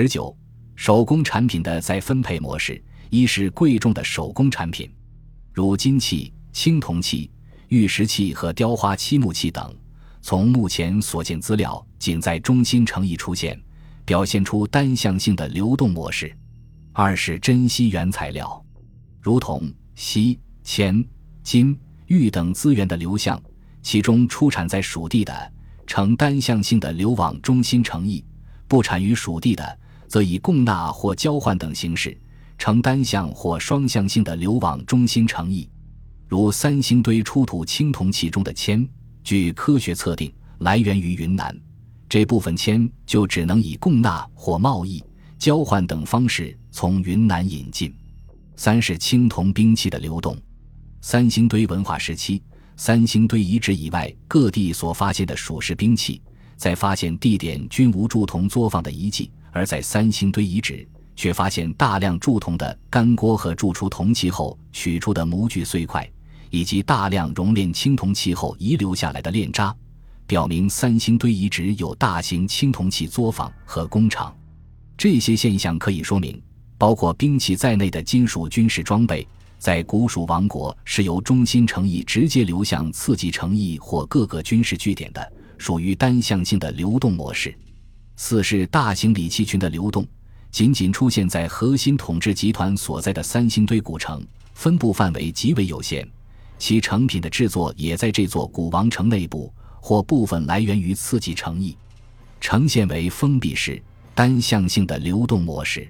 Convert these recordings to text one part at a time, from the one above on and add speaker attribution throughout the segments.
Speaker 1: 十九，手工产品的再分配模式，一是贵重的手工产品，如金器、青铜器、玉石器和雕花漆木器等。从目前所见资料，仅在中心城邑出现，表现出单向性的流动模式。二是珍稀原材料，如铜、锡、铅、金、玉等资源的流向，其中出产在属地的，呈单向性的流往中心城邑；不产于属地的，则以供纳或交换等形式，呈单向或双向性的流往中心城邑。如三星堆出土青铜器中的铅。据科学测定，来源于云南，这部分铅就只能以供纳或贸易、交换等方式从云南引进。三是青铜兵器的流动。三星堆文化时期，三星堆遗址以外各地所发现的属式兵器，在发现地点均无铸铜作坊的遗迹，而在三星堆遗址却发现大量铸铜的干锅和铸出铜器后取出的模具碎块。以及大量熔炼青铜器后遗留下来的炼渣，表明三星堆遗址有大型青铜器作坊和工厂。这些现象可以说明，包括兵器在内的金属军事装备，在古蜀王国是由中心城邑直接流向次级城邑或各个军事据点的，属于单向性的流动模式。四是大型礼器群的流动，仅仅出现在核心统治集团所在的三星堆古城，分布范围极为有限。其成品的制作也在这座古王城内部，或部分来源于次级城邑，呈现为封闭式、单向性的流动模式。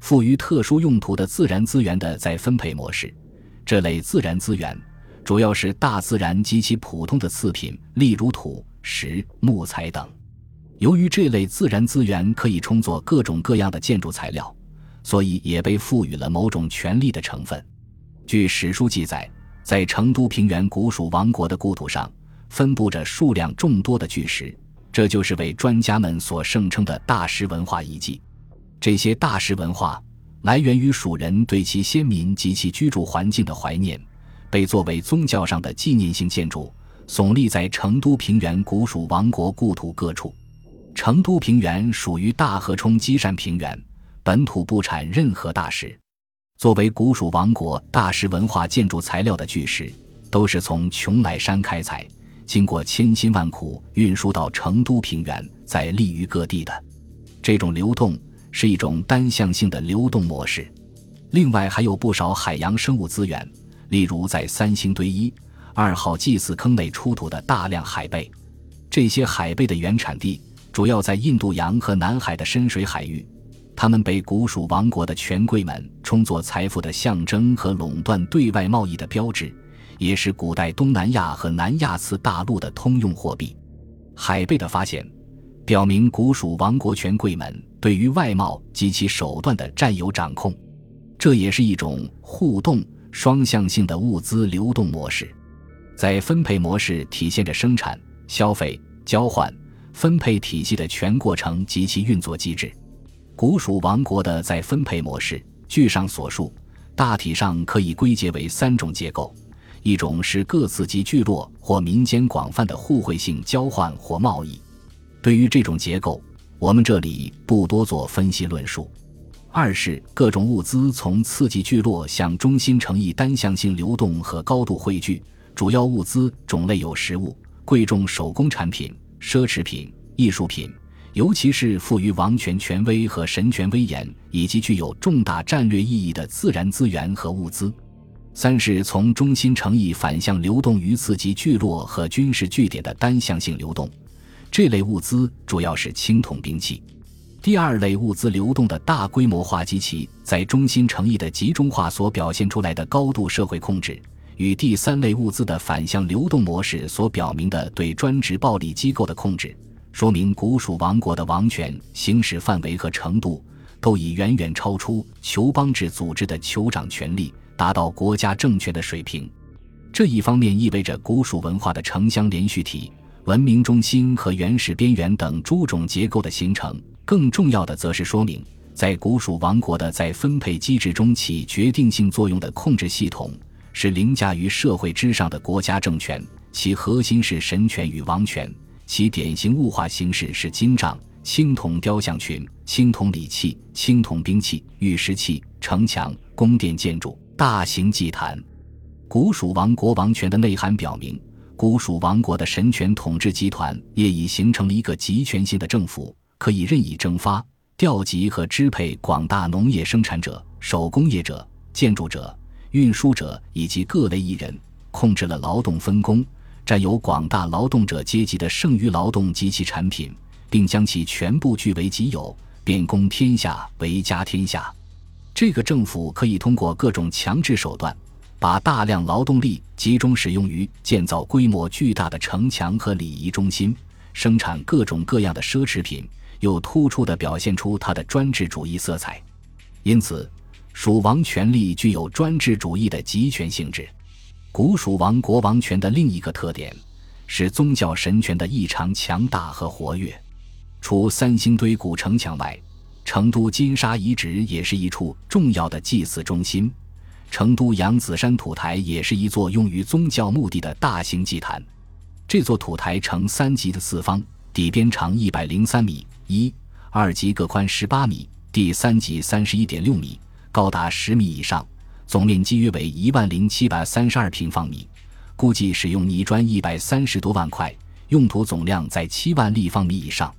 Speaker 1: 赋予特殊用途的自然资源的再分配模式，这类自然资源主要是大自然及其普通的次品，例如土、石、木材等。由于这类自然资源可以充作各种各样的建筑材料，所以也被赋予了某种权力的成分。据史书记载。在成都平原古蜀王国的故土上，分布着数量众多的巨石，这就是为专家们所盛称的大石文化遗迹。这些大石文化来源于蜀人对其先民及其居住环境的怀念，被作为宗教上的纪念性建筑耸立在成都平原古蜀王国故土各处。成都平原属于大河冲积善平原，本土不产任何大石。作为古蜀王国大石文化建筑材料的巨石，都是从邛崃山开采，经过千辛万苦运输到成都平原，再立于各地的。这种流动是一种单向性的流动模式。另外，还有不少海洋生物资源，例如在三星堆一、二号祭祀坑内出土的大量海贝。这些海贝的原产地主要在印度洋和南海的深水海域。他们被古蜀王国的权贵们充作财富的象征和垄断对外贸易的标志，也是古代东南亚和南亚次大陆的通用货币。海贝的发现，表明古蜀王国权贵们对于外贸及其手段的占有掌控，这也是一种互动双向性的物资流动模式。在分配模式体现着生产、消费、交换、分配体系的全过程及其运作机制。古蜀王国的再分配模式，据上所述，大体上可以归结为三种结构：一种是各自级聚落或民间广泛的互惠性交换或贸易；对于这种结构，我们这里不多做分析论述；二是各种物资从次级聚落向中心城邑单向性流动和高度汇聚，主要物资种类有食物、贵重手工产品、奢侈品、艺术品。尤其是赋予王权权威和神权威严，以及具有重大战略意义的自然资源和物资；三是从中心城邑反向流动于次级聚落和军事据点的单向性流动，这类物资主要是青铜兵器。第二类物资流动的大规模化及其在中心城邑的集中化所表现出来的高度社会控制，与第三类物资的反向流动模式所表明的对专职暴力机构的控制。说明古蜀王国的王权行使范围和程度都已远远超出酋邦制组织的酋长权力，达到国家政权的水平。这一方面意味着古蜀文化的城乡连续体、文明中心和原始边缘等诸种结构的形成；更重要的则是说明，在古蜀王国的再分配机制中起决定性作用的控制系统是凌驾于社会之上的国家政权，其核心是神权与王权。其典型物化形式是金杖，青铜雕像群、青铜礼器、青铜兵器、玉石器、城墙、宫殿建筑、大型祭坛。古蜀王国王权的内涵表明，古蜀王国的神权统治集团业已形成了一个集权性的政府，可以任意征发、调集和支配广大农业生产者、手工业者、建筑者、运输者以及各类艺人，控制了劳动分工，占有广大劳动者阶级的剩余劳动及其产品，并将其全部据为己有，便公天下为家天下。这个政府可以通过各种强制手段。把大量劳动力集中使用于建造规模巨大的城墙和礼仪中心，生产各种各样的奢侈品，又突出地表现出它的专制主义色彩。因此，蜀王权力具有专制主义的集权性质。古蜀王国王权的另一个特点是宗教神权的异常强大和活跃。除三星堆古城墙外，成都金沙遗址也是一处重要的祭祀中心。成都扬子山土台也是一座用于宗教目的的大型祭坛。这座土台呈三级的四方，底边长一百零三米，一、二级各宽十八米，第三级三十一点六米，高达十米以上，总面积约为一万零七百三十二平方米，估计使用泥砖一百三十多万块，用土总量在七万立方米以上。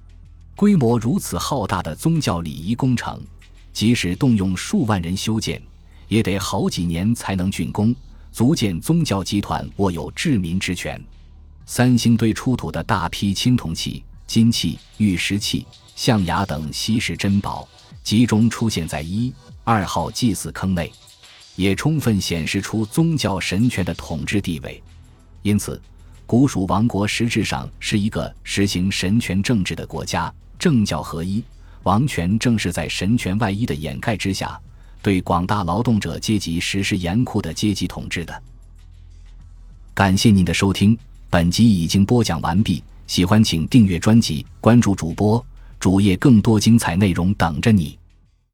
Speaker 1: 规模如此浩大的宗教礼仪工程，即使动用数万人修建。也得好几年才能竣工，足见宗教集团握有治民之权。三星堆出土的大批青铜器、金器、玉石器、象牙等稀世珍宝，集中出现在一、二号祭祀坑内，也充分显示出宗教神权的统治地位。因此，古蜀王国实质上是一个实行神权政治的国家，政教合一，王权正是在神权外衣的掩盖之下。对广大劳动者阶级实施严酷的阶级统治的。感谢您的收听，本集已经播讲完毕。喜欢请订阅专辑，关注主播主页，更多精彩内容等着你。